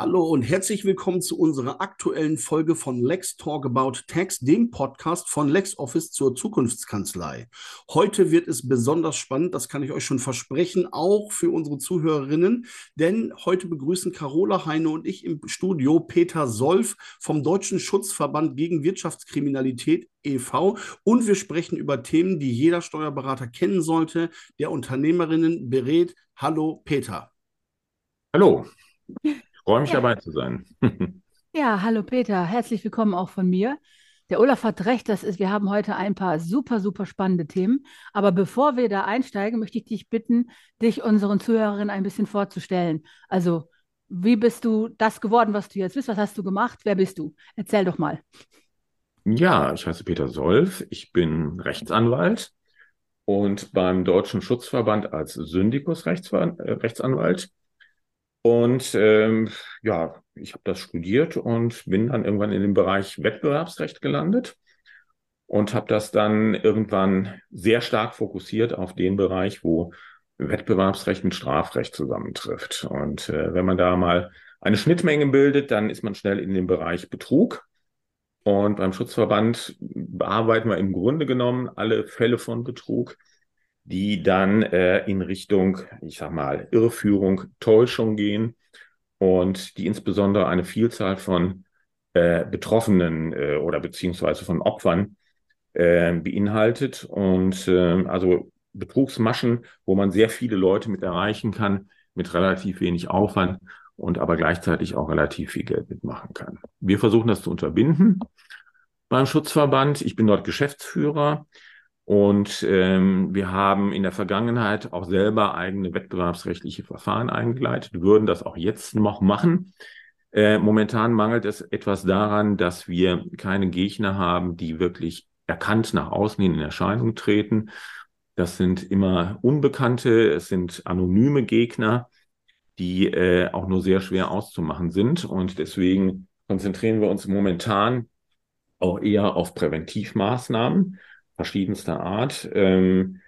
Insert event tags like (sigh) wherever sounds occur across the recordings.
Hallo und herzlich willkommen zu unserer aktuellen Folge von Lex Talk About Tax, dem Podcast von LexOffice zur Zukunftskanzlei. Heute wird es besonders spannend, das kann ich euch schon versprechen, auch für unsere Zuhörerinnen, denn heute begrüßen Carola Heine und ich im Studio Peter Solf vom Deutschen Schutzverband gegen Wirtschaftskriminalität e.V. und wir sprechen über Themen, die jeder Steuerberater kennen sollte, der Unternehmerinnen berät. Hallo Peter. Hallo. (laughs) Freue mich ja. dabei zu sein. (laughs) ja, hallo Peter, herzlich willkommen auch von mir. Der Olaf hat recht, das ist, wir haben heute ein paar super, super spannende Themen. Aber bevor wir da einsteigen, möchte ich dich bitten, dich unseren Zuhörerinnen ein bisschen vorzustellen. Also, wie bist du das geworden, was du jetzt bist? Was hast du gemacht? Wer bist du? Erzähl doch mal. Ja, ich heiße Peter Solf, ich bin Rechtsanwalt und beim Deutschen Schutzverband als Syndikus äh, Rechtsanwalt und ähm, ja, ich habe das studiert und bin dann irgendwann in dem Bereich Wettbewerbsrecht gelandet und habe das dann irgendwann sehr stark fokussiert auf den Bereich, wo Wettbewerbsrecht mit Strafrecht zusammentrifft. Und äh, wenn man da mal eine Schnittmenge bildet, dann ist man schnell in dem Bereich Betrug. Und beim Schutzverband bearbeiten wir im Grunde genommen alle Fälle von Betrug die dann äh, in Richtung, ich sag mal, Irreführung, Täuschung gehen und die insbesondere eine Vielzahl von äh, Betroffenen äh, oder beziehungsweise von Opfern äh, beinhaltet. Und äh, also Betrugsmaschen, wo man sehr viele Leute mit erreichen kann, mit relativ wenig Aufwand und aber gleichzeitig auch relativ viel Geld mitmachen kann. Wir versuchen das zu unterbinden beim Schutzverband. Ich bin dort Geschäftsführer. Und ähm, wir haben in der Vergangenheit auch selber eigene wettbewerbsrechtliche Verfahren eingeleitet, würden das auch jetzt noch machen. Äh, momentan mangelt es etwas daran, dass wir keine Gegner haben, die wirklich erkannt nach außen hin in Erscheinung treten. Das sind immer Unbekannte, es sind anonyme Gegner, die äh, auch nur sehr schwer auszumachen sind. Und deswegen konzentrieren wir uns momentan auch eher auf Präventivmaßnahmen verschiedenster Art. Ähm,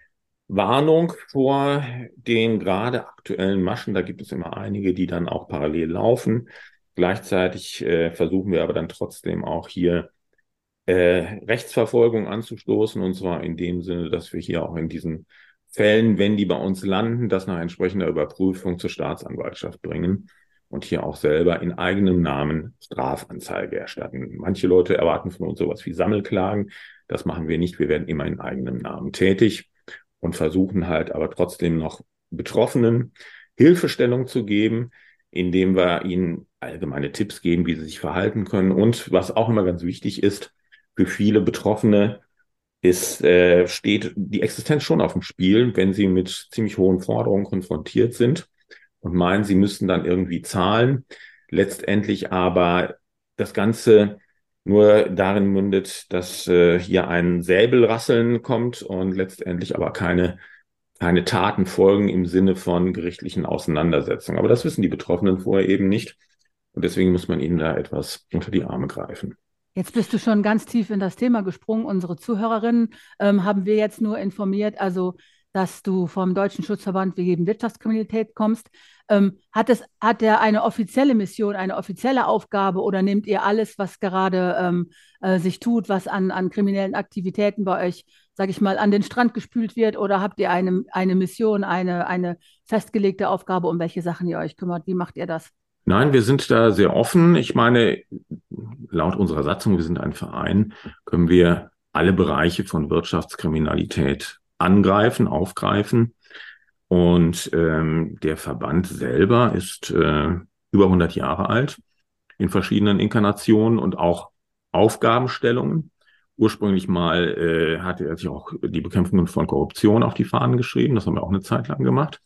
Warnung vor den gerade aktuellen Maschen. Da gibt es immer einige, die dann auch parallel laufen. Gleichzeitig äh, versuchen wir aber dann trotzdem auch hier äh, Rechtsverfolgung anzustoßen. Und zwar in dem Sinne, dass wir hier auch in diesen Fällen, wenn die bei uns landen, das nach entsprechender Überprüfung zur Staatsanwaltschaft bringen und hier auch selber in eigenem Namen Strafanzeige erstatten. Manche Leute erwarten von uns sowas wie Sammelklagen. Das machen wir nicht. Wir werden immer in eigenem Namen tätig und versuchen halt aber trotzdem noch Betroffenen Hilfestellung zu geben, indem wir ihnen allgemeine Tipps geben, wie sie sich verhalten können. Und was auch immer ganz wichtig ist, für viele Betroffene ist, äh, steht die Existenz schon auf dem Spiel, wenn sie mit ziemlich hohen Forderungen konfrontiert sind und meinen, sie müssten dann irgendwie zahlen. Letztendlich aber das Ganze nur darin mündet, dass äh, hier ein Säbelrasseln kommt und letztendlich aber keine, keine Taten folgen im Sinne von gerichtlichen Auseinandersetzungen. Aber das wissen die Betroffenen vorher eben nicht. Und deswegen muss man ihnen da etwas unter die Arme greifen. Jetzt bist du schon ganz tief in das Thema gesprungen. Unsere Zuhörerinnen ähm, haben wir jetzt nur informiert. Also dass du vom Deutschen Schutzverband wegen Wirtschaftskriminalität kommst. Ähm, hat, es, hat der eine offizielle Mission, eine offizielle Aufgabe oder nehmt ihr alles, was gerade ähm, äh, sich tut, was an, an kriminellen Aktivitäten bei euch, sage ich mal, an den Strand gespült wird oder habt ihr eine, eine Mission, eine, eine festgelegte Aufgabe, um welche Sachen ihr euch kümmert? Wie macht ihr das? Nein, wir sind da sehr offen. Ich meine, laut unserer Satzung, wir sind ein Verein, können wir alle Bereiche von Wirtschaftskriminalität angreifen, aufgreifen. Und ähm, der Verband selber ist äh, über 100 Jahre alt in verschiedenen Inkarnationen und auch Aufgabenstellungen. Ursprünglich mal äh, hatte er sich auch die Bekämpfung von Korruption auf die Fahnen geschrieben. Das haben wir auch eine Zeit lang gemacht.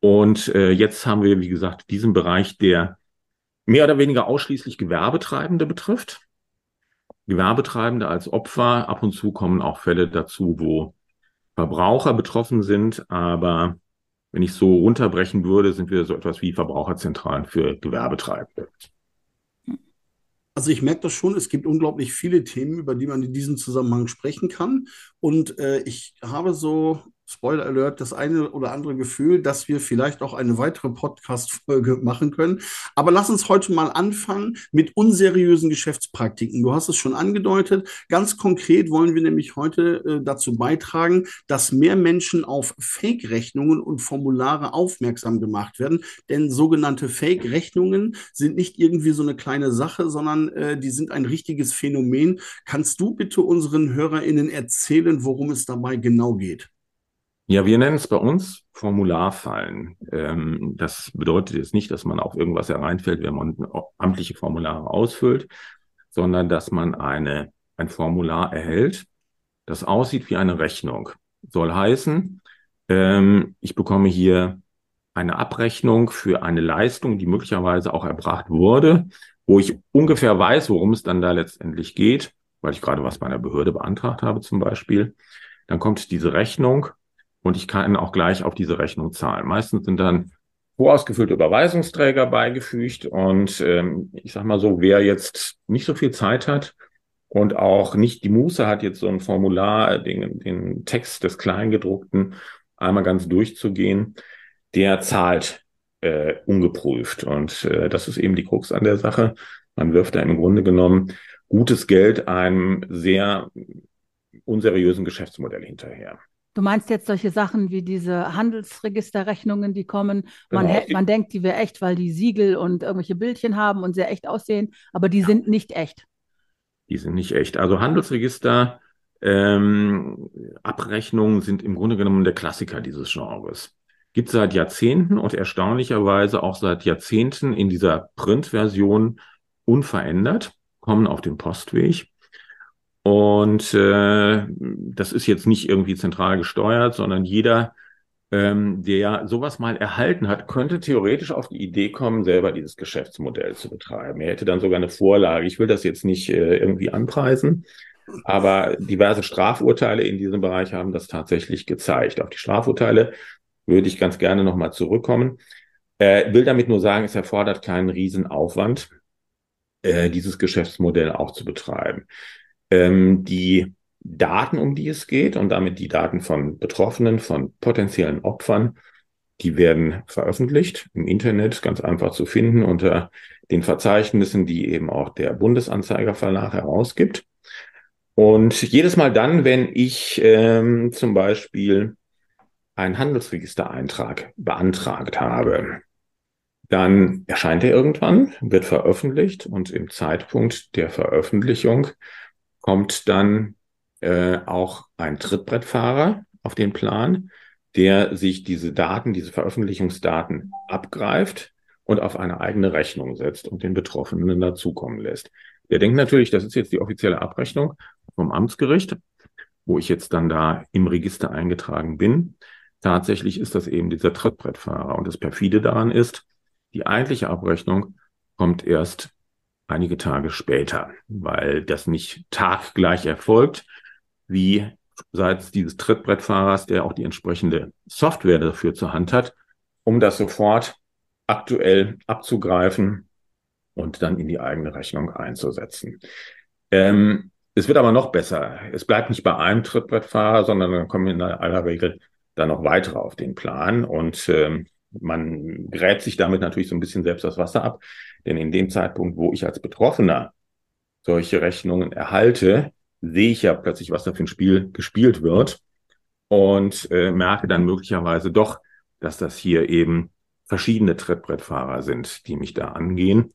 Und äh, jetzt haben wir, wie gesagt, diesen Bereich, der mehr oder weniger ausschließlich Gewerbetreibende betrifft. Gewerbetreibende als Opfer. Ab und zu kommen auch Fälle dazu, wo Verbraucher betroffen sind, aber wenn ich so runterbrechen würde, sind wir so etwas wie Verbraucherzentralen für Gewerbetreibende. Also ich merke das schon, es gibt unglaublich viele Themen, über die man in diesem Zusammenhang sprechen kann. Und äh, ich habe so Spoiler Alert, das eine oder andere Gefühl, dass wir vielleicht auch eine weitere Podcast-Folge (laughs) machen können. Aber lass uns heute mal anfangen mit unseriösen Geschäftspraktiken. Du hast es schon angedeutet. Ganz konkret wollen wir nämlich heute äh, dazu beitragen, dass mehr Menschen auf Fake-Rechnungen und Formulare aufmerksam gemacht werden. Denn sogenannte Fake-Rechnungen sind nicht irgendwie so eine kleine Sache, sondern äh, die sind ein richtiges Phänomen. Kannst du bitte unseren HörerInnen erzählen, worum es dabei genau geht? Ja, wir nennen es bei uns Formularfallen. Ähm, das bedeutet jetzt nicht, dass man auf irgendwas hereinfällt, wenn man amtliche Formulare ausfüllt, sondern dass man eine, ein Formular erhält, das aussieht wie eine Rechnung. Soll heißen, ähm, ich bekomme hier eine Abrechnung für eine Leistung, die möglicherweise auch erbracht wurde, wo ich ungefähr weiß, worum es dann da letztendlich geht, weil ich gerade was bei einer Behörde beantragt habe zum Beispiel. Dann kommt diese Rechnung und ich kann auch gleich auf diese Rechnung zahlen. Meistens sind dann vorausgefüllte Überweisungsträger beigefügt und ähm, ich sag mal so, wer jetzt nicht so viel Zeit hat und auch nicht die Muße hat, jetzt so ein Formular, den, den Text des Kleingedruckten einmal ganz durchzugehen, der zahlt äh, ungeprüft. Und äh, das ist eben die Krux an der Sache. Man wirft da im Grunde genommen gutes Geld einem sehr unseriösen Geschäftsmodell hinterher. Du meinst jetzt solche Sachen wie diese Handelsregisterrechnungen, die kommen. Man, genau. man denkt, die wäre echt, weil die Siegel und irgendwelche Bildchen haben und sehr echt aussehen, aber die ja. sind nicht echt. Die sind nicht echt. Also Handelsregister, ähm, Abrechnungen sind im Grunde genommen der Klassiker dieses Genres. Gibt seit Jahrzehnten und erstaunlicherweise auch seit Jahrzehnten in dieser Printversion unverändert, kommen auf den Postweg. Und äh, das ist jetzt nicht irgendwie zentral gesteuert, sondern jeder, ähm, der sowas mal erhalten hat, könnte theoretisch auf die Idee kommen, selber dieses Geschäftsmodell zu betreiben. Er hätte dann sogar eine Vorlage. Ich will das jetzt nicht äh, irgendwie anpreisen, aber diverse Strafurteile in diesem Bereich haben das tatsächlich gezeigt. Auf die Strafurteile würde ich ganz gerne nochmal zurückkommen. Äh, will damit nur sagen, es erfordert keinen Riesenaufwand, äh, dieses Geschäftsmodell auch zu betreiben ähm, die Daten, um die es geht und damit die Daten von Betroffenen, von potenziellen Opfern, die werden veröffentlicht im Internet, ganz einfach zu finden unter den Verzeichnissen, die eben auch der Bundesanzeigerverlag herausgibt. Und jedes Mal dann, wenn ich ähm, zum Beispiel einen Handelsregistereintrag beantragt habe, dann erscheint er irgendwann, wird veröffentlicht und im Zeitpunkt der Veröffentlichung kommt dann äh, auch ein Trittbrettfahrer auf den Plan, der sich diese Daten, diese Veröffentlichungsdaten abgreift und auf eine eigene Rechnung setzt und den Betroffenen dazukommen lässt. Der denkt natürlich, das ist jetzt die offizielle Abrechnung vom Amtsgericht, wo ich jetzt dann da im Register eingetragen bin. Tatsächlich ist das eben dieser Trittbrettfahrer. Und das perfide daran ist, die eigentliche Abrechnung kommt erst einige Tage später, weil das nicht taggleich erfolgt, wie seitens dieses Trittbrettfahrers, der auch die entsprechende Software dafür zur Hand hat, um das sofort aktuell abzugreifen und dann in die eigene Rechnung einzusetzen. Ähm, es wird aber noch besser. Es bleibt nicht bei einem Trittbrettfahrer, sondern dann kommen in aller Regel dann noch weitere auf den Plan und ähm, man gräbt sich damit natürlich so ein bisschen selbst das Wasser ab. Denn in dem Zeitpunkt, wo ich als Betroffener solche Rechnungen erhalte, sehe ich ja plötzlich, was da für ein Spiel gespielt wird und äh, merke dann möglicherweise doch, dass das hier eben verschiedene Trittbrettfahrer sind, die mich da angehen.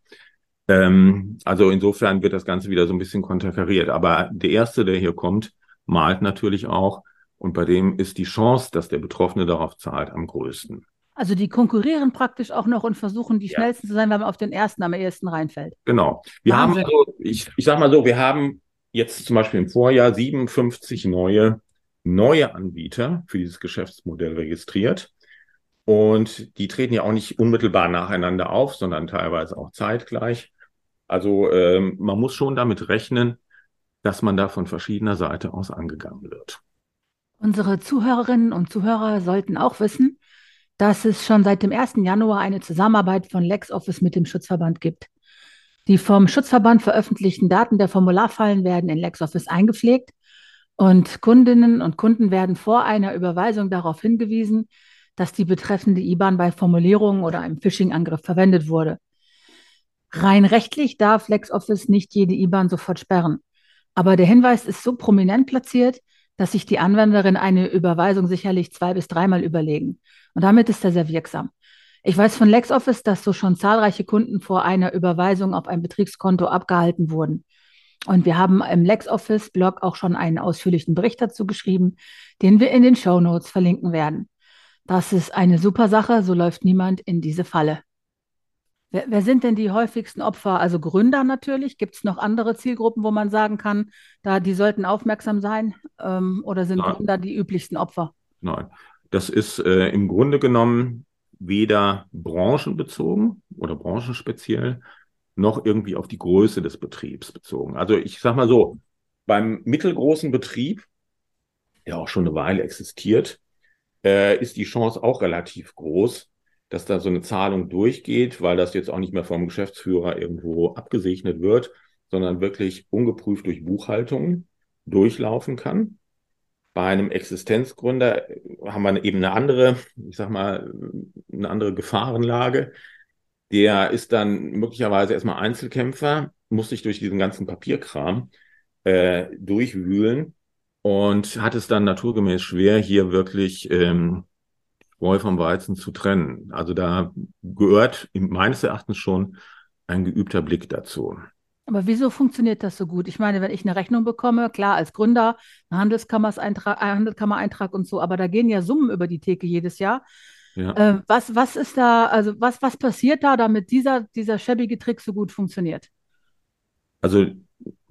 Ähm, also insofern wird das Ganze wieder so ein bisschen konterkariert. Aber der Erste, der hier kommt, malt natürlich auch und bei dem ist die Chance, dass der Betroffene darauf zahlt, am größten. Also die konkurrieren praktisch auch noch und versuchen die ja. schnellsten zu sein, weil man auf den ersten am ehesten reinfällt. Genau. Wir Wahnsinn. haben also, ich, ich sag mal so, wir haben jetzt zum Beispiel im Vorjahr 57 neue, neue Anbieter für dieses Geschäftsmodell registriert. Und die treten ja auch nicht unmittelbar nacheinander auf, sondern teilweise auch zeitgleich. Also ähm, man muss schon damit rechnen, dass man da von verschiedener Seite aus angegangen wird. Unsere Zuhörerinnen und Zuhörer sollten auch wissen, dass es schon seit dem 1. Januar eine Zusammenarbeit von LexOffice mit dem Schutzverband gibt. Die vom Schutzverband veröffentlichten Daten der Formularfallen werden in LexOffice eingepflegt und Kundinnen und Kunden werden vor einer Überweisung darauf hingewiesen, dass die betreffende IBAN bei Formulierungen oder einem Phishing-Angriff verwendet wurde. Rein rechtlich darf LexOffice nicht jede IBAN sofort sperren. Aber der Hinweis ist so prominent platziert, dass sich die Anwenderin eine Überweisung sicherlich zwei bis dreimal überlegen. Und damit ist er sehr wirksam. Ich weiß von LexOffice, dass so schon zahlreiche Kunden vor einer Überweisung auf ein Betriebskonto abgehalten wurden. Und wir haben im LexOffice-Blog auch schon einen ausführlichen Bericht dazu geschrieben, den wir in den Show Notes verlinken werden. Das ist eine super Sache, so läuft niemand in diese Falle. Wer, wer sind denn die häufigsten Opfer? Also Gründer natürlich. Gibt es noch andere Zielgruppen, wo man sagen kann, da die sollten aufmerksam sein? Ähm, oder sind Nein. Gründer die üblichsten Opfer? Nein, das ist äh, im Grunde genommen weder branchenbezogen oder branchenspeziell noch irgendwie auf die Größe des Betriebs bezogen. Also ich sage mal so, beim mittelgroßen Betrieb, der auch schon eine Weile existiert, äh, ist die Chance auch relativ groß, dass da so eine Zahlung durchgeht, weil das jetzt auch nicht mehr vom Geschäftsführer irgendwo abgesegnet wird, sondern wirklich ungeprüft durch Buchhaltung durchlaufen kann. Bei einem Existenzgründer haben wir eben eine andere, ich sag mal, eine andere Gefahrenlage. Der ist dann möglicherweise erstmal Einzelkämpfer, muss sich durch diesen ganzen Papierkram äh, durchwühlen und hat es dann naturgemäß schwer, hier wirklich ähm, Spreu vom Weizen zu trennen. Also da gehört meines Erachtens schon ein geübter Blick dazu. Aber wieso funktioniert das so gut? Ich meine, wenn ich eine Rechnung bekomme, klar, als Gründer, ein Handelskammereintrag, ein Handelskammereintrag und so, aber da gehen ja Summen über die Theke jedes Jahr. Ja. Äh, was, was ist da, also was, was passiert da, damit dieser, dieser schäbige Trick so gut funktioniert? Also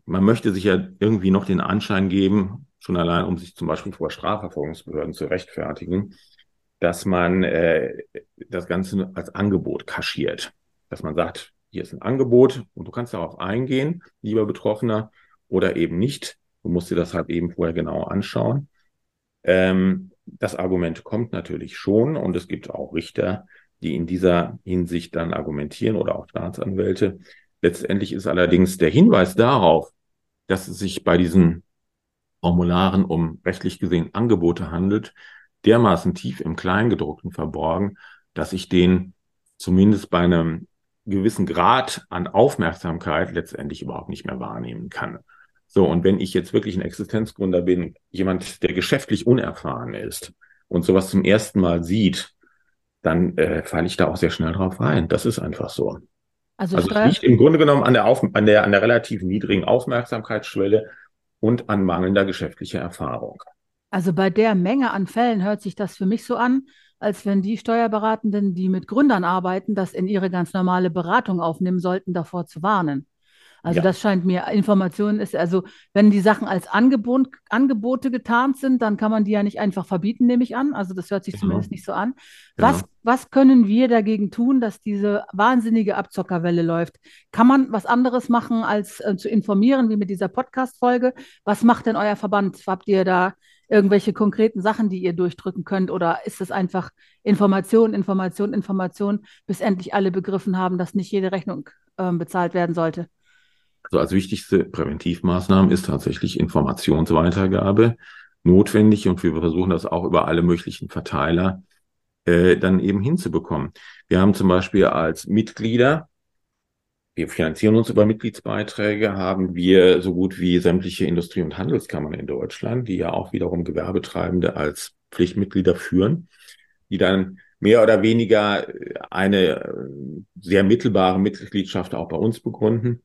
man möchte sich ja irgendwie noch den Anschein geben, schon allein, um sich zum Beispiel vor Strafverfolgungsbehörden zu rechtfertigen, dass man äh, das Ganze als Angebot kaschiert. Dass man sagt, hier ist ein Angebot und du kannst darauf eingehen, lieber Betroffener, oder eben nicht. Du musst dir das halt eben vorher genau anschauen. Ähm, das Argument kommt natürlich schon und es gibt auch Richter, die in dieser Hinsicht dann argumentieren oder auch Staatsanwälte. Letztendlich ist allerdings der Hinweis darauf, dass es sich bei diesen Formularen um rechtlich gesehen Angebote handelt, dermaßen tief im Kleingedruckten verborgen, dass ich den zumindest bei einem gewissen Grad an Aufmerksamkeit letztendlich überhaupt nicht mehr wahrnehmen kann. So, und wenn ich jetzt wirklich ein Existenzgründer bin, jemand, der geschäftlich unerfahren ist und sowas zum ersten Mal sieht, dann äh, falle ich da auch sehr schnell drauf rein. Das ist einfach so. Also, also es liegt im Grunde genommen an der, Auf an, der, an der relativ niedrigen Aufmerksamkeitsschwelle und an mangelnder geschäftlicher Erfahrung. Also bei der Menge an Fällen hört sich das für mich so an, als wenn die Steuerberatenden, die mit Gründern arbeiten, das in ihre ganz normale Beratung aufnehmen sollten, davor zu warnen. Also ja. das scheint mir, Informationen ist, also wenn die Sachen als Angebot, Angebote getarnt sind, dann kann man die ja nicht einfach verbieten, nehme ich an. Also das hört sich genau. zumindest nicht so an. Genau. Was, was können wir dagegen tun, dass diese wahnsinnige Abzockerwelle läuft? Kann man was anderes machen, als äh, zu informieren, wie mit dieser Podcast-Folge? Was macht denn euer Verband? Habt ihr da irgendwelche konkreten Sachen, die ihr durchdrücken könnt? Oder ist es einfach Information, Information, Information, bis endlich alle begriffen haben, dass nicht jede Rechnung äh, bezahlt werden sollte? Also als wichtigste Präventivmaßnahme ist tatsächlich Informationsweitergabe notwendig und wir versuchen das auch über alle möglichen Verteiler äh, dann eben hinzubekommen. Wir haben zum Beispiel als Mitglieder wir finanzieren uns über Mitgliedsbeiträge, haben wir so gut wie sämtliche Industrie- und Handelskammern in Deutschland, die ja auch wiederum Gewerbetreibende als Pflichtmitglieder führen, die dann mehr oder weniger eine äh, sehr mittelbare Mitgliedschaft auch bei uns begründen.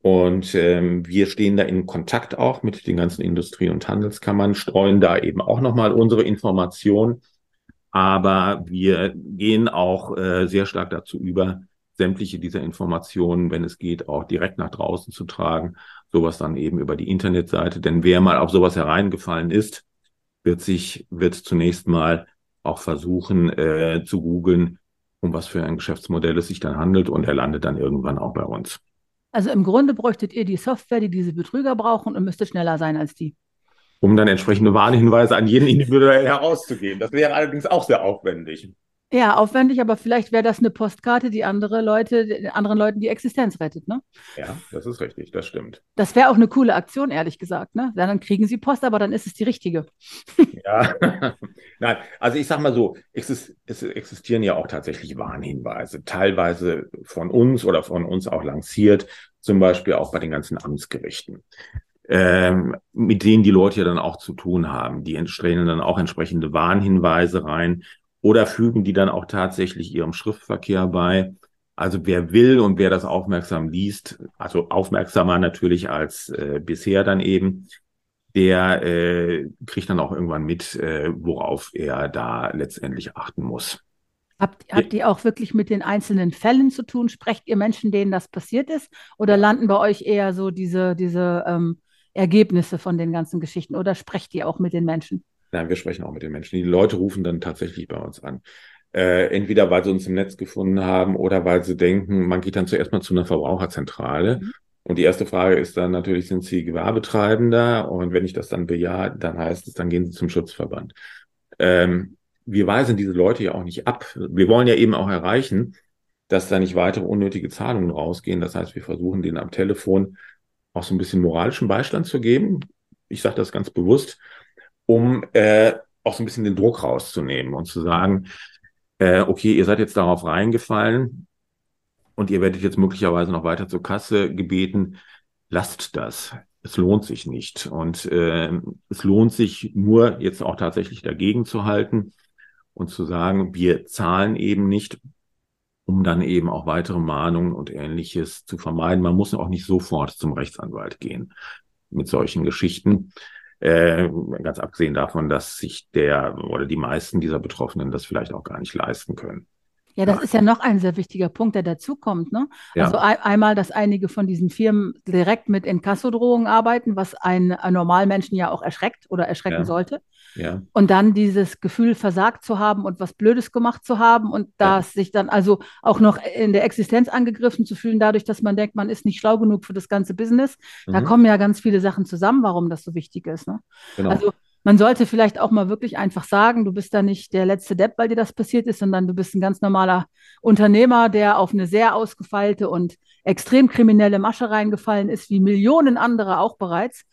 Und ähm, wir stehen da in Kontakt auch mit den ganzen Industrie- und Handelskammern, streuen da eben auch nochmal unsere Informationen. Aber wir gehen auch äh, sehr stark dazu über, sämtliche dieser Informationen, wenn es geht, auch direkt nach draußen zu tragen. Sowas dann eben über die Internetseite. Denn wer mal auf sowas hereingefallen ist, wird sich, wird zunächst mal auch versuchen äh, zu googeln, um was für ein Geschäftsmodell es sich dann handelt und er landet dann irgendwann auch bei uns. Also im Grunde bräuchtet ihr die Software, die diese Betrüger brauchen und müsstet schneller sein als die. Um dann entsprechende Warnhinweise an jeden individuell herauszugeben. Das wäre allerdings auch sehr aufwendig. Ja, aufwendig, aber vielleicht wäre das eine Postkarte, die andere Leute, anderen Leuten die Existenz rettet, ne? Ja, das ist richtig, das stimmt. Das wäre auch eine coole Aktion, ehrlich gesagt, ne? Dann kriegen sie Post, aber dann ist es die richtige. (laughs) Ja, (laughs) nein, also ich sag mal so, es, ist, es existieren ja auch tatsächlich Warnhinweise, teilweise von uns oder von uns auch lanciert, zum Beispiel auch bei den ganzen Amtsgerichten, ähm, mit denen die Leute ja dann auch zu tun haben. Die stellen dann auch entsprechende Warnhinweise rein oder fügen die dann auch tatsächlich ihrem Schriftverkehr bei. Also wer will und wer das aufmerksam liest, also aufmerksamer natürlich als äh, bisher dann eben, der äh, kriegt dann auch irgendwann mit, äh, worauf er da letztendlich achten muss. Habt, habt ihr auch wirklich mit den einzelnen Fällen zu tun? Sprecht ihr Menschen, denen das passiert ist? Oder landen bei euch eher so diese, diese ähm, Ergebnisse von den ganzen Geschichten? Oder sprecht ihr auch mit den Menschen? Nein, wir sprechen auch mit den Menschen. Die Leute rufen dann tatsächlich bei uns an. Äh, entweder weil sie uns im Netz gefunden haben oder weil sie denken, man geht dann zuerst mal zu einer Verbraucherzentrale. Mhm. Und die erste Frage ist dann natürlich, sind Sie Gewerbetreibender? Und wenn ich das dann bejahe, dann heißt es, dann gehen Sie zum Schutzverband. Ähm, wir weisen diese Leute ja auch nicht ab. Wir wollen ja eben auch erreichen, dass da nicht weitere unnötige Zahlungen rausgehen. Das heißt, wir versuchen denen am Telefon auch so ein bisschen moralischen Beistand zu geben. Ich sage das ganz bewusst, um äh, auch so ein bisschen den Druck rauszunehmen und zu sagen, äh, okay, ihr seid jetzt darauf reingefallen und ihr werdet jetzt möglicherweise noch weiter zur Kasse gebeten. Lasst das. Es lohnt sich nicht. Und äh, es lohnt sich nur jetzt auch tatsächlich dagegen zu halten und zu sagen, wir zahlen eben nicht, um dann eben auch weitere Mahnungen und ähnliches zu vermeiden. Man muss auch nicht sofort zum Rechtsanwalt gehen mit solchen Geschichten. Äh, ganz abgesehen davon, dass sich der oder die meisten dieser Betroffenen das vielleicht auch gar nicht leisten können. Ja, das ist ja noch ein sehr wichtiger Punkt, der dazukommt. Ne? Ja. Also ein, einmal, dass einige von diesen Firmen direkt mit Inkassodrohungen arbeiten, was einen, einen Normalmenschen ja auch erschreckt oder erschrecken ja. sollte. Ja. Und dann dieses Gefühl, versagt zu haben und was Blödes gemacht zu haben und das sich dann also auch noch in der Existenz angegriffen zu fühlen, dadurch, dass man denkt, man ist nicht schlau genug für das ganze Business. Mhm. Da kommen ja ganz viele Sachen zusammen, warum das so wichtig ist. Ne? Genau. Also man sollte vielleicht auch mal wirklich einfach sagen, du bist da nicht der letzte Depp, weil dir das passiert ist, sondern du bist ein ganz normaler Unternehmer, der auf eine sehr ausgefeilte und extrem kriminelle Masche reingefallen ist, wie Millionen andere auch bereits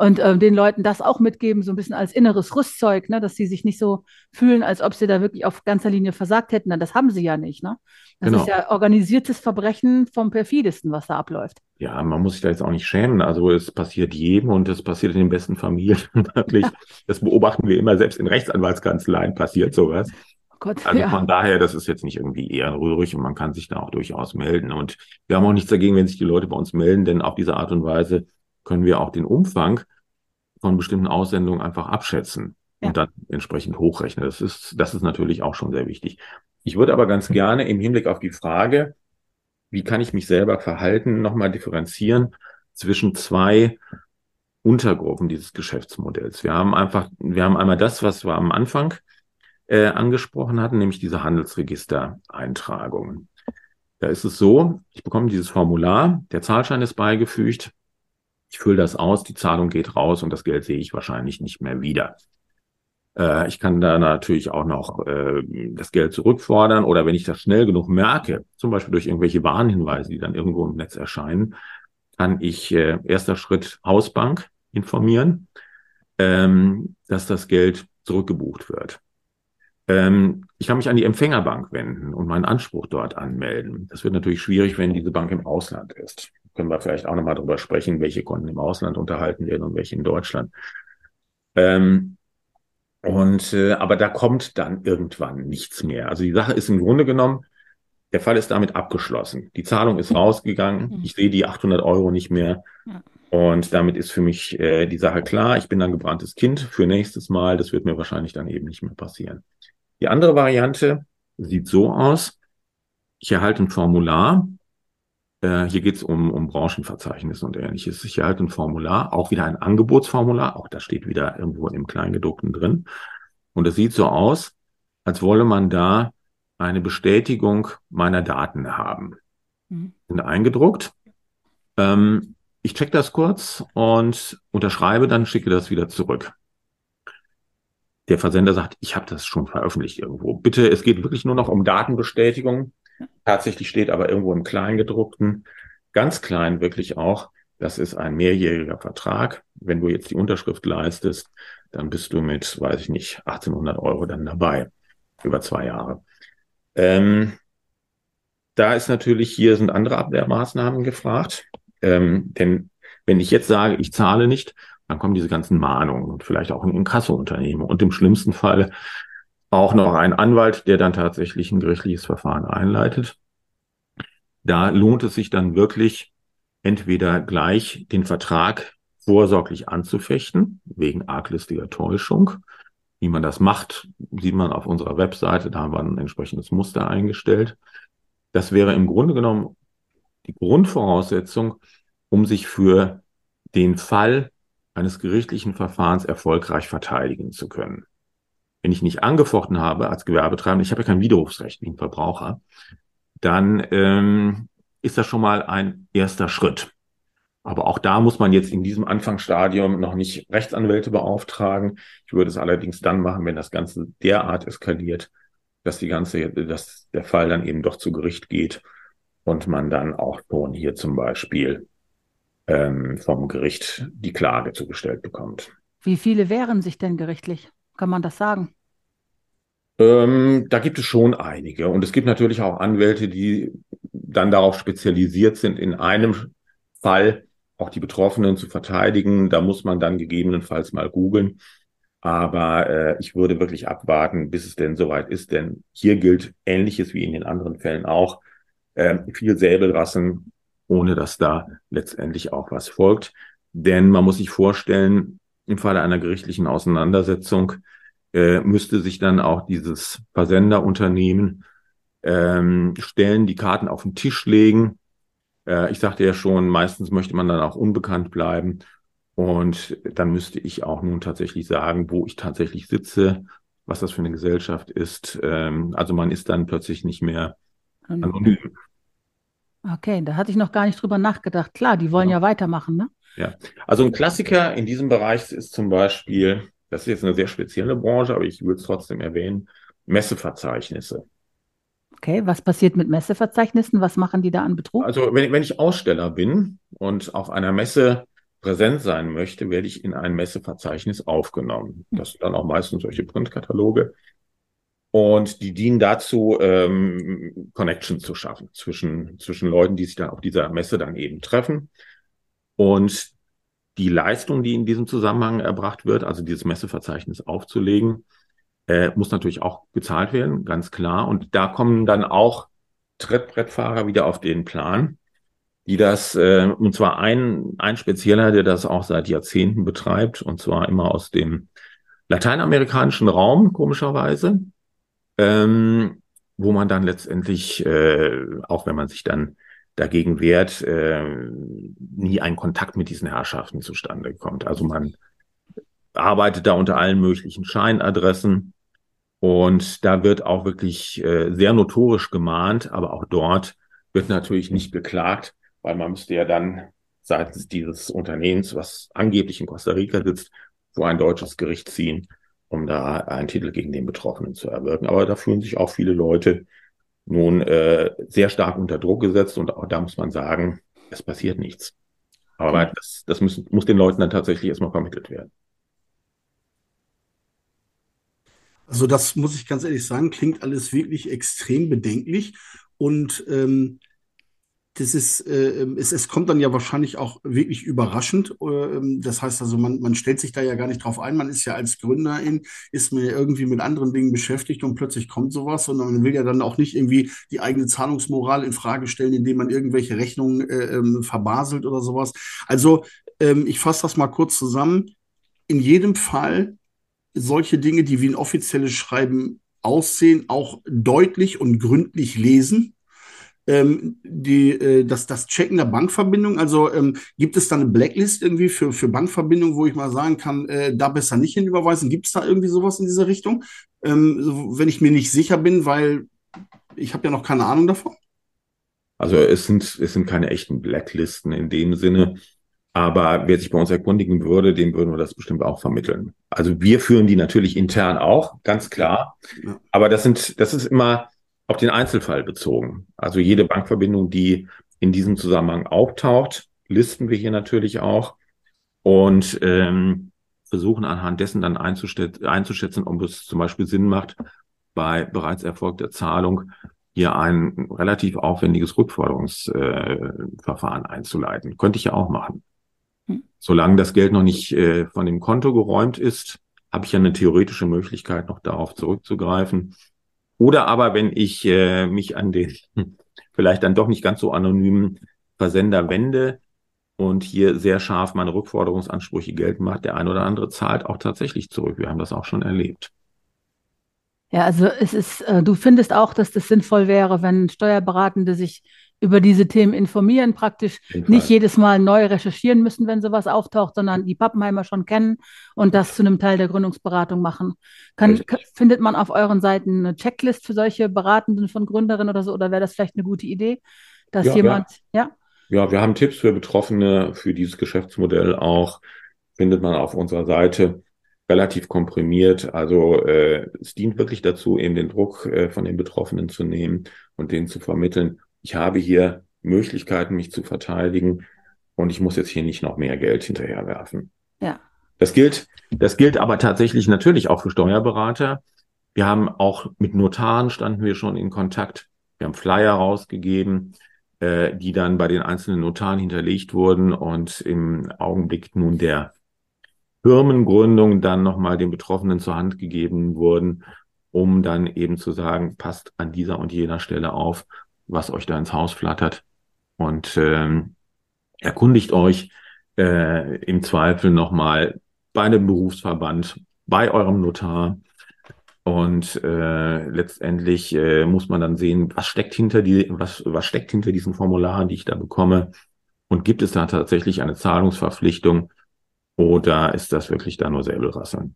und äh, den Leuten das auch mitgeben, so ein bisschen als inneres Rüstzeug, ne, dass sie sich nicht so fühlen, als ob sie da wirklich auf ganzer Linie versagt hätten. Das haben sie ja nicht. Ne? Das genau. ist ja organisiertes Verbrechen vom perfidesten, was da abläuft. Ja, man muss sich da jetzt auch nicht schämen. Also es passiert jedem und es passiert in den besten Familien (laughs) wirklich. Das beobachten wir immer, selbst in Rechtsanwaltskanzleien passiert sowas. Oh Gott, also ja. von daher, das ist jetzt nicht irgendwie ehrenrührig und man kann sich da auch durchaus melden. Und wir haben auch nichts dagegen, wenn sich die Leute bei uns melden, denn auf diese Art und Weise können wir auch den Umfang von bestimmten Aussendungen einfach abschätzen ja. und dann entsprechend hochrechnen. Das ist, das ist natürlich auch schon sehr wichtig. Ich würde aber ganz gerne im Hinblick auf die Frage, wie kann ich mich selber verhalten, nochmal differenzieren zwischen zwei Untergruppen dieses Geschäftsmodells. Wir haben einfach, wir haben einmal das, was wir am Anfang äh, angesprochen hatten, nämlich diese Handelsregistereintragungen. Da ist es so, ich bekomme dieses Formular, der Zahlschein ist beigefügt, ich fülle das aus, die Zahlung geht raus und das Geld sehe ich wahrscheinlich nicht mehr wieder. Äh, ich kann da natürlich auch noch äh, das Geld zurückfordern oder wenn ich das schnell genug merke, zum Beispiel durch irgendwelche Warnhinweise, die dann irgendwo im Netz erscheinen, kann ich äh, erster Schritt Hausbank informieren, ähm, dass das Geld zurückgebucht wird. Ähm, ich kann mich an die Empfängerbank wenden und meinen Anspruch dort anmelden. Das wird natürlich schwierig, wenn diese Bank im Ausland ist können wir vielleicht auch nochmal drüber sprechen, welche Konten im Ausland unterhalten werden und welche in Deutschland. Ähm, und äh, aber da kommt dann irgendwann nichts mehr. Also die Sache ist im Grunde genommen, der Fall ist damit abgeschlossen. Die Zahlung ist rausgegangen. Mhm. Ich sehe die 800 Euro nicht mehr. Und damit ist für mich äh, die Sache klar. Ich bin dann gebranntes Kind für nächstes Mal. Das wird mir wahrscheinlich dann eben nicht mehr passieren. Die andere Variante sieht so aus. Ich erhalte ein Formular äh, hier geht es um, um Branchenverzeichnisse und ähnliches. Ich erhalte ein Formular, auch wieder ein Angebotsformular, auch da steht wieder irgendwo im Kleingedruckten drin. Und es sieht so aus, als wolle man da eine Bestätigung meiner Daten haben. Mhm. Sind eingedruckt. Ähm, ich check das kurz und unterschreibe, dann schicke das wieder zurück. der Versender sagt, ich habe das schon veröffentlicht irgendwo. Bitte, es geht wirklich nur noch um Datenbestätigung. Tatsächlich steht aber irgendwo im Kleingedruckten, ganz klein wirklich auch, das ist ein mehrjähriger Vertrag. Wenn du jetzt die Unterschrift leistest, dann bist du mit, weiß ich nicht, 1800 Euro dann dabei. Über zwei Jahre. Ähm, da ist natürlich, hier sind andere Abwehrmaßnahmen gefragt. Ähm, denn wenn ich jetzt sage, ich zahle nicht, dann kommen diese ganzen Mahnungen und vielleicht auch ein Inkassounternehmen und im schlimmsten Fall auch noch ein Anwalt, der dann tatsächlich ein gerichtliches Verfahren einleitet. Da lohnt es sich dann wirklich, entweder gleich den Vertrag vorsorglich anzufechten, wegen arglistiger Täuschung. Wie man das macht, sieht man auf unserer Webseite, da haben wir ein entsprechendes Muster eingestellt. Das wäre im Grunde genommen die Grundvoraussetzung, um sich für den Fall eines gerichtlichen Verfahrens erfolgreich verteidigen zu können. Wenn ich nicht angefochten habe als Gewerbetreibender, ich habe ja kein Widerrufsrecht wie ein Verbraucher, dann ähm, ist das schon mal ein erster Schritt. Aber auch da muss man jetzt in diesem Anfangsstadium noch nicht Rechtsanwälte beauftragen. Ich würde es allerdings dann machen, wenn das Ganze derart eskaliert, dass die ganze, dass der Fall dann eben doch zu Gericht geht und man dann auch schon hier zum Beispiel ähm, vom Gericht die Klage zugestellt bekommt. Wie viele wehren sich denn gerichtlich? Kann man das sagen? Ähm, da gibt es schon einige. Und es gibt natürlich auch Anwälte, die dann darauf spezialisiert sind, in einem Fall auch die Betroffenen zu verteidigen. Da muss man dann gegebenenfalls mal googeln. Aber äh, ich würde wirklich abwarten, bis es denn soweit ist, denn hier gilt Ähnliches wie in den anderen Fällen auch. Äh, viel Säbelrassen, ohne dass da letztendlich auch was folgt. Denn man muss sich vorstellen, im Falle einer gerichtlichen Auseinandersetzung äh, müsste sich dann auch dieses Versenderunternehmen ähm, stellen, die Karten auf den Tisch legen. Äh, ich sagte ja schon, meistens möchte man dann auch unbekannt bleiben. Und dann müsste ich auch nun tatsächlich sagen, wo ich tatsächlich sitze, was das für eine Gesellschaft ist. Ähm, also man ist dann plötzlich nicht mehr anonym. Okay, da hatte ich noch gar nicht drüber nachgedacht. Klar, die wollen ja, ja weitermachen, ne? Ja, also ein Klassiker in diesem Bereich ist zum Beispiel das ist jetzt eine sehr spezielle Branche, aber ich würde es trotzdem erwähnen, Messeverzeichnisse. Okay, was passiert mit Messeverzeichnissen? Was machen die da an Betrug? Also wenn, wenn ich Aussteller bin und auf einer Messe präsent sein möchte, werde ich in ein Messeverzeichnis aufgenommen. Hm. Das sind dann auch meistens solche Printkataloge. Und die dienen dazu, ähm, Connection zu schaffen zwischen, zwischen Leuten, die sich dann auf dieser Messe dann eben treffen. Und die Leistung, die in diesem Zusammenhang erbracht wird, also dieses Messeverzeichnis aufzulegen, äh, muss natürlich auch bezahlt werden, ganz klar. Und da kommen dann auch Trittbrettfahrer wieder auf den Plan, die das, äh, und zwar ein, ein spezieller, der das auch seit Jahrzehnten betreibt, und zwar immer aus dem lateinamerikanischen Raum, komischerweise, ähm, wo man dann letztendlich, äh, auch wenn man sich dann dagegen wehrt, äh, nie ein Kontakt mit diesen Herrschaften zustande kommt. Also man arbeitet da unter allen möglichen Scheinadressen und da wird auch wirklich äh, sehr notorisch gemahnt, aber auch dort wird natürlich nicht geklagt, weil man müsste ja dann seitens dieses Unternehmens, was angeblich in Costa Rica sitzt, vor ein deutsches Gericht ziehen, um da einen Titel gegen den Betroffenen zu erwirken. Aber da fühlen sich auch viele Leute nun äh, sehr stark unter Druck gesetzt und auch da muss man sagen, es passiert nichts. Aber mhm. das, das muss, muss den Leuten dann tatsächlich erstmal vermittelt werden. Also das muss ich ganz ehrlich sagen, klingt alles wirklich extrem bedenklich. Und ähm, das ist, äh, es, es kommt dann ja wahrscheinlich auch wirklich überraschend. Äh, das heißt also, man, man stellt sich da ja gar nicht drauf ein. Man ist ja als Gründerin, ist man ja irgendwie mit anderen Dingen beschäftigt und plötzlich kommt sowas und man will ja dann auch nicht irgendwie die eigene Zahlungsmoral in Frage stellen, indem man irgendwelche Rechnungen äh, ähm, verbaselt oder sowas. Also ähm, ich fasse das mal kurz zusammen. In jedem Fall solche Dinge, die wie ein offizielles Schreiben aussehen, auch deutlich und gründlich lesen ähm, die, äh, das, das Checken der Bankverbindung? Also ähm, gibt es da eine Blacklist irgendwie für, für Bankverbindungen, wo ich mal sagen kann, äh, da besser nicht hinüberweisen? Gibt es da irgendwie sowas in dieser Richtung? Ähm, wenn ich mir nicht sicher bin, weil ich habe ja noch keine Ahnung davon. Also es sind, es sind keine echten Blacklisten in dem Sinne, Aber wer sich bei uns erkundigen würde, dem würden wir das bestimmt auch vermitteln. Also wir führen die natürlich intern auch, ganz klar. Aber das sind, das ist immer auf den Einzelfall bezogen. Also jede Bankverbindung, die in diesem Zusammenhang auftaucht, listen wir hier natürlich auch und ähm, versuchen anhand dessen dann einzuschätzen, ob es zum Beispiel Sinn macht, bei bereits erfolgter Zahlung hier ein relativ aufwendiges Rückforderungsverfahren äh, einzuleiten. Könnte ich ja auch machen. Hm. Solange das Geld noch nicht äh, von dem Konto geräumt ist, habe ich ja eine theoretische Möglichkeit, noch darauf zurückzugreifen. Oder aber, wenn ich äh, mich an den (laughs) vielleicht dann doch nicht ganz so anonymen Versender wende und hier sehr scharf meine Rückforderungsansprüche geltend macht, der ein oder andere zahlt auch tatsächlich zurück. Wir haben das auch schon erlebt. Ja, also es ist, äh, du findest auch, dass das sinnvoll wäre, wenn Steuerberatende sich über diese Themen informieren, praktisch nicht jedes Mal neu recherchieren müssen, wenn sowas auftaucht, sondern die Pappenheimer schon kennen und das zu einem Teil der Gründungsberatung machen. Kann, findet man auf euren Seiten eine Checklist für solche Beratenden von Gründerinnen oder so, oder wäre das vielleicht eine gute Idee, dass ja, jemand, ja. ja? Ja, wir haben Tipps für Betroffene für dieses Geschäftsmodell auch, findet man auf unserer Seite relativ komprimiert. Also äh, es dient wirklich dazu, eben den Druck äh, von den Betroffenen zu nehmen und denen zu vermitteln, ich habe hier Möglichkeiten, mich zu verteidigen und ich muss jetzt hier nicht noch mehr Geld hinterherwerfen. Ja. Das gilt, das gilt aber tatsächlich natürlich auch für Steuerberater. Wir haben auch mit Notaren standen wir schon in Kontakt. Wir haben Flyer rausgegeben, äh, die dann bei den einzelnen Notaren hinterlegt wurden und im Augenblick nun der Firmengründung dann nochmal den Betroffenen zur Hand gegeben wurden, um dann eben zu sagen, passt an dieser und jener Stelle auf was euch da ins Haus flattert und ähm, erkundigt euch äh, im Zweifel nochmal bei dem Berufsverband, bei eurem Notar. Und äh, letztendlich äh, muss man dann sehen, was steckt hinter die, was, was steckt hinter diesen Formularen, die ich da bekomme. Und gibt es da tatsächlich eine Zahlungsverpflichtung oder ist das wirklich da nur Säbelrasseln?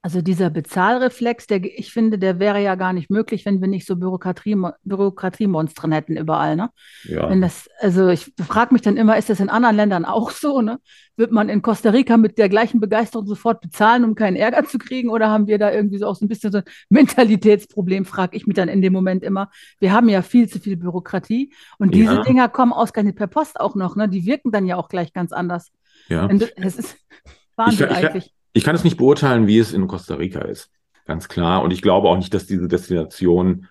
Also dieser Bezahlreflex, der, ich finde, der wäre ja gar nicht möglich, wenn wir nicht so Bürokratie, Bürokratiemonstren hätten überall. Ne? Ja. Wenn das, also ich frage mich dann immer, ist das in anderen Ländern auch so? Ne? Wird man in Costa Rica mit der gleichen Begeisterung sofort bezahlen, um keinen Ärger zu kriegen? Oder haben wir da irgendwie so auch so ein bisschen so ein Mentalitätsproblem, frage ich mich dann in dem Moment immer. Wir haben ja viel zu viel Bürokratie und diese ja. Dinger kommen ausgerechnet per Post auch noch. Ne? Die wirken dann ja auch gleich ganz anders. Ja. Es ist Wahnsinn ich, ich, eigentlich. Ich kann es nicht beurteilen, wie es in Costa Rica ist. Ganz klar. Und ich glaube auch nicht, dass diese Destination,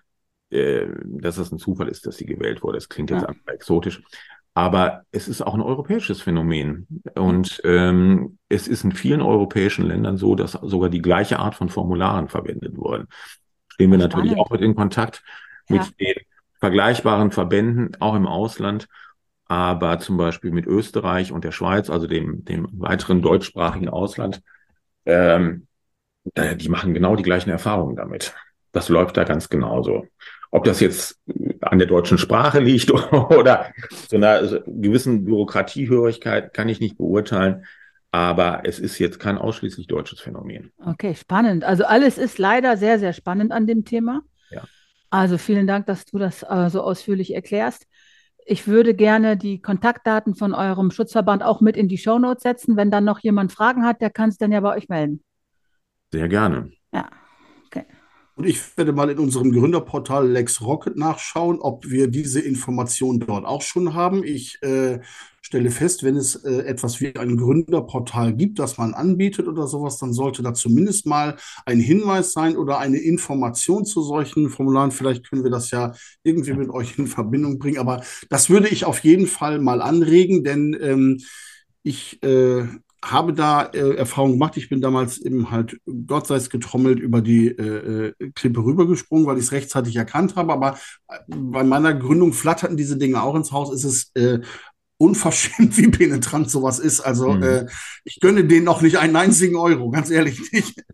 äh, dass das ein Zufall ist, dass sie gewählt wurde. Das klingt jetzt ja. einfach exotisch. Aber es ist auch ein europäisches Phänomen. Und ähm, es ist in vielen europäischen Ländern so, dass sogar die gleiche Art von Formularen verwendet wurden. Stehen wir natürlich auch mit in Kontakt ja. mit den vergleichbaren Verbänden, auch im Ausland aber zum Beispiel mit Österreich und der Schweiz, also dem, dem weiteren deutschsprachigen Ausland, ähm, die machen genau die gleichen Erfahrungen damit. Das läuft da ganz genauso. Ob das jetzt an der deutschen Sprache liegt (laughs) oder so einer gewissen Bürokratiehörigkeit, kann ich nicht beurteilen. Aber es ist jetzt kein ausschließlich deutsches Phänomen. Okay, spannend. Also alles ist leider sehr, sehr spannend an dem Thema. Ja. Also vielen Dank, dass du das äh, so ausführlich erklärst. Ich würde gerne die Kontaktdaten von eurem Schutzverband auch mit in die Shownotes setzen. Wenn dann noch jemand Fragen hat, der kann es dann ja bei euch melden. Sehr gerne. Ja, okay. Und ich werde mal in unserem Gründerportal LexRocket nachschauen, ob wir diese Informationen dort auch schon haben. Ich äh, stelle fest, wenn es äh, etwas wie ein Gründerportal gibt, das man anbietet oder sowas, dann sollte da zumindest mal ein Hinweis sein oder eine Information zu solchen Formularen. Vielleicht können wir das ja irgendwie mit euch in Verbindung bringen. Aber das würde ich auf jeden Fall mal anregen, denn ähm, ich äh, habe da äh, Erfahrung gemacht. Ich bin damals eben halt, Gott sei es getrommelt, über die äh, äh Klippe rübergesprungen, weil ich es rechtzeitig erkannt habe. Aber äh, bei meiner Gründung flatterten diese Dinge auch ins Haus. Ist es äh, unverschämt, (laughs) wie penetrant sowas ist. Also mhm. äh, ich gönne denen noch nicht einen einzigen Euro, ganz ehrlich nicht.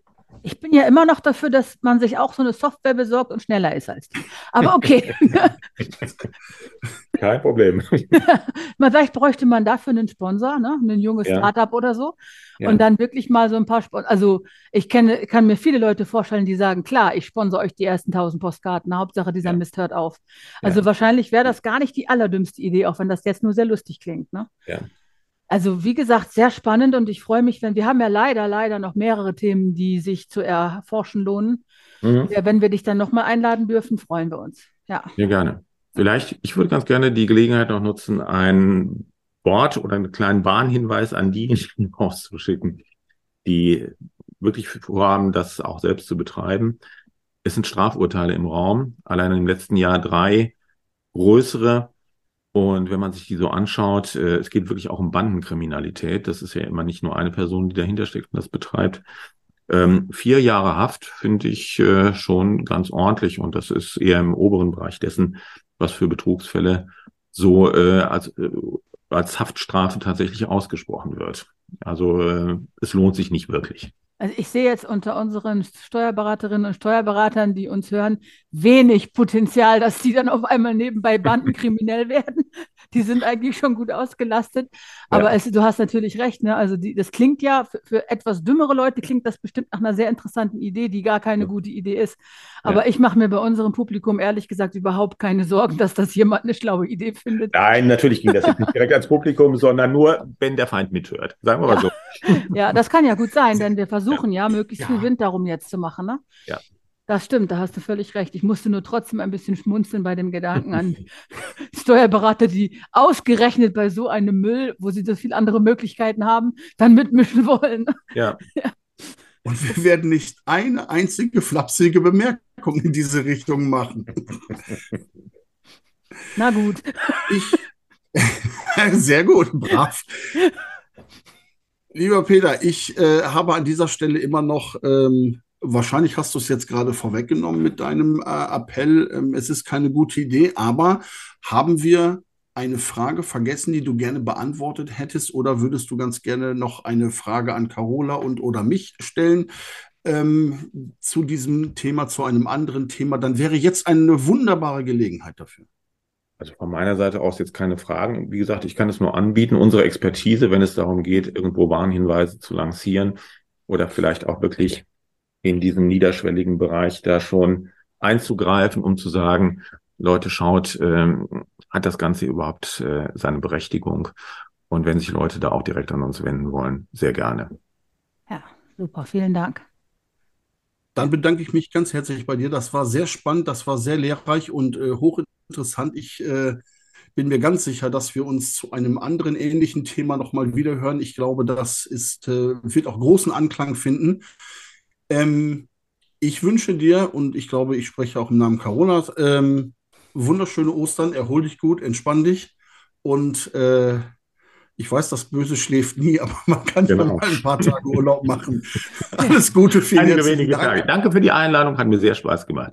Ich bin ja immer noch dafür, dass man sich auch so eine Software besorgt und schneller ist als die. Aber okay. (laughs) Kein Problem. (laughs) man, vielleicht bräuchte man dafür einen Sponsor, ne? ein junges ja. Startup oder so. Ja. Und dann wirklich mal so ein paar Sponsor. Also ich kenne, kann mir viele Leute vorstellen, die sagen, klar, ich sponsor euch die ersten tausend Postkarten. Hauptsache, dieser ja. Mist hört auf. Also wahrscheinlich wäre das gar nicht die allerdümmste Idee, auch wenn das jetzt nur sehr lustig klingt. Ne? Ja. Also wie gesagt, sehr spannend und ich freue mich, wenn wir haben ja leider, leider noch mehrere Themen, die sich zu erforschen lohnen. Mhm. Ja, wenn wir dich dann nochmal einladen dürfen, freuen wir uns. Ja. Ja, gerne. Vielleicht, ich würde ganz gerne die Gelegenheit noch nutzen, ein Wort oder einen kleinen Warnhinweis an diejenigen (laughs) auszuschicken, die wirklich vorhaben, das auch selbst zu betreiben. Es sind Strafurteile im Raum. Allein im letzten Jahr drei größere und wenn man sich die so anschaut, äh, es geht wirklich auch um Bandenkriminalität. Das ist ja immer nicht nur eine Person, die dahinter steckt und das betreibt. Ähm, vier Jahre Haft finde ich äh, schon ganz ordentlich und das ist eher im oberen Bereich dessen, was für Betrugsfälle so äh, als, äh, als Haftstrafe tatsächlich ausgesprochen wird. Also äh, es lohnt sich nicht wirklich. Also ich sehe jetzt unter unseren Steuerberaterinnen und Steuerberatern, die uns hören, wenig Potenzial, dass die dann auf einmal nebenbei bandenkriminell (laughs) werden. Die sind eigentlich schon gut ausgelastet. Aber ja. es, du hast natürlich recht. Ne? Also die, das klingt ja für, für, etwas dümmere Leute klingt das bestimmt nach einer sehr interessanten Idee, die gar keine ja. gute Idee ist. Aber ja. ich mache mir bei unserem Publikum ehrlich gesagt überhaupt keine Sorgen, dass das jemand eine schlaue Idee findet. Nein, natürlich ging das nicht direkt ans Publikum, sondern nur, wenn der Feind mithört. Sagen wir mal so. (laughs) Ja, das kann ja gut sein, (laughs) denn wir versuchen ja, möglichst viel Wind darum jetzt zu machen. Ne? Ja. Das stimmt, da hast du völlig recht. Ich musste nur trotzdem ein bisschen schmunzeln bei dem Gedanken an (laughs) (laughs) Steuerberater, die ausgerechnet bei so einem Müll, wo sie so viele andere Möglichkeiten haben, dann mitmischen (laughs) wollen. Ja. ja. Und wir werden nicht eine einzige flapsige Bemerkung in diese Richtung machen. Na gut. Ich, sehr gut, brav. Lieber Peter, ich äh, habe an dieser Stelle immer noch ähm, wahrscheinlich hast du es jetzt gerade vorweggenommen mit deinem äh, Appell, ähm, es ist keine gute Idee, aber haben wir eine Frage vergessen, die du gerne beantwortet hättest oder würdest du ganz gerne noch eine Frage an Carola und oder mich stellen ähm, zu diesem Thema, zu einem anderen Thema? Dann wäre jetzt eine wunderbare Gelegenheit dafür. Also von meiner Seite aus jetzt keine Fragen. Wie gesagt, ich kann es nur anbieten, unsere Expertise, wenn es darum geht, irgendwo Warnhinweise zu lancieren oder vielleicht auch wirklich in diesem niederschwelligen Bereich da schon einzugreifen, um zu sagen, Leute, schaut, ähm, hat das Ganze überhaupt äh, seine Berechtigung? Und wenn sich Leute da auch direkt an uns wenden wollen, sehr gerne. Ja, super, vielen Dank. Dann bedanke ich mich ganz herzlich bei dir. Das war sehr spannend, das war sehr lehrreich und äh, hochinteressant. Ich äh, bin mir ganz sicher, dass wir uns zu einem anderen ähnlichen Thema nochmal wiederhören. Ich glaube, das ist, äh, wird auch großen Anklang finden. Ähm, ich wünsche dir, und ich glaube, ich spreche auch im Namen Carola, ähm, wunderschöne Ostern, erhol dich gut, entspann dich. Und äh, ich weiß, das Böse schläft nie, (laughs) aber man kann genau. ja mal ein paar Tage Urlaub machen. (laughs) Alles Gute, vielen Einige wenige Dank. Tage. Danke für die Einladung, hat mir sehr Spaß gemacht.